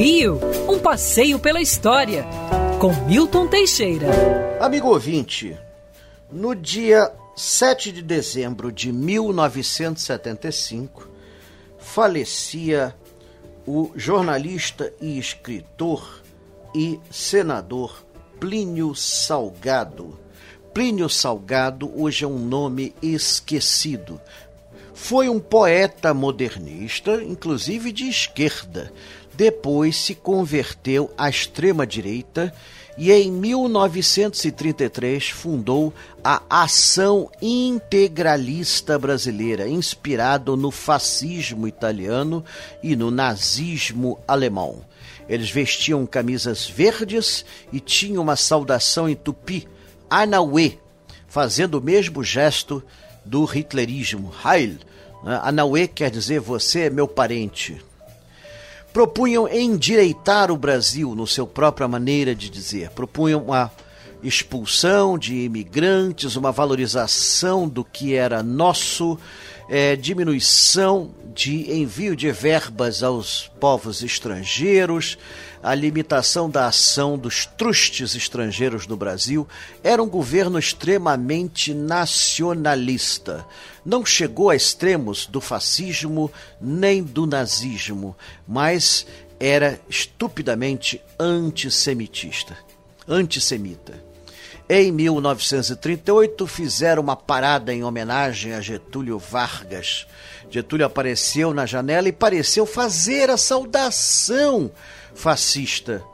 Rio, um passeio pela história, com Milton Teixeira. Amigo ouvinte, no dia 7 de dezembro de 1975, falecia o jornalista e escritor e senador Plínio Salgado. Plínio Salgado hoje é um nome esquecido. Foi um poeta modernista, inclusive de esquerda. Depois se converteu à extrema-direita e em 1933 fundou a Ação Integralista Brasileira, inspirado no fascismo italiano e no nazismo alemão. Eles vestiam camisas verdes e tinham uma saudação em tupi, Anauê, fazendo o mesmo gesto do hitlerismo, Heil. Né? Anauê quer dizer você é meu parente propunham endireitar o Brasil no seu própria maneira de dizer, propunham uma expulsão de imigrantes, uma valorização do que era nosso, é, diminuição de envio de verbas aos povos estrangeiros, a limitação da ação dos trustes estrangeiros no Brasil. Era um governo extremamente nacionalista. Não chegou a extremos do fascismo nem do nazismo, mas era estupidamente antissemitista, antissemita. Em 1938, fizeram uma parada em homenagem a Getúlio Vargas. Getúlio apareceu na janela e pareceu fazer a saudação fascista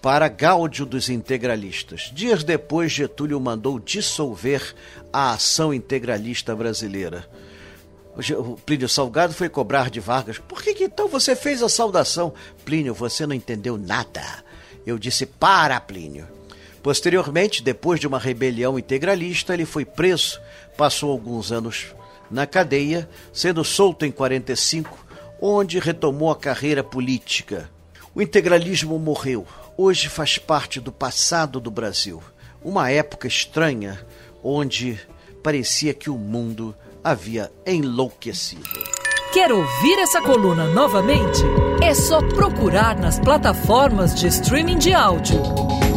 para gáudio dos integralistas. Dias depois, Getúlio mandou dissolver a ação integralista brasileira. O Plínio Salgado foi cobrar de Vargas: por que, que então você fez a saudação? Plínio, você não entendeu nada. Eu disse: para, Plínio. Posteriormente, depois de uma rebelião integralista, ele foi preso, passou alguns anos na cadeia, sendo solto em 45, onde retomou a carreira política. O integralismo morreu. Hoje faz parte do passado do Brasil. Uma época estranha onde parecia que o mundo havia enlouquecido. Quer ouvir essa coluna novamente? É só procurar nas plataformas de streaming de áudio.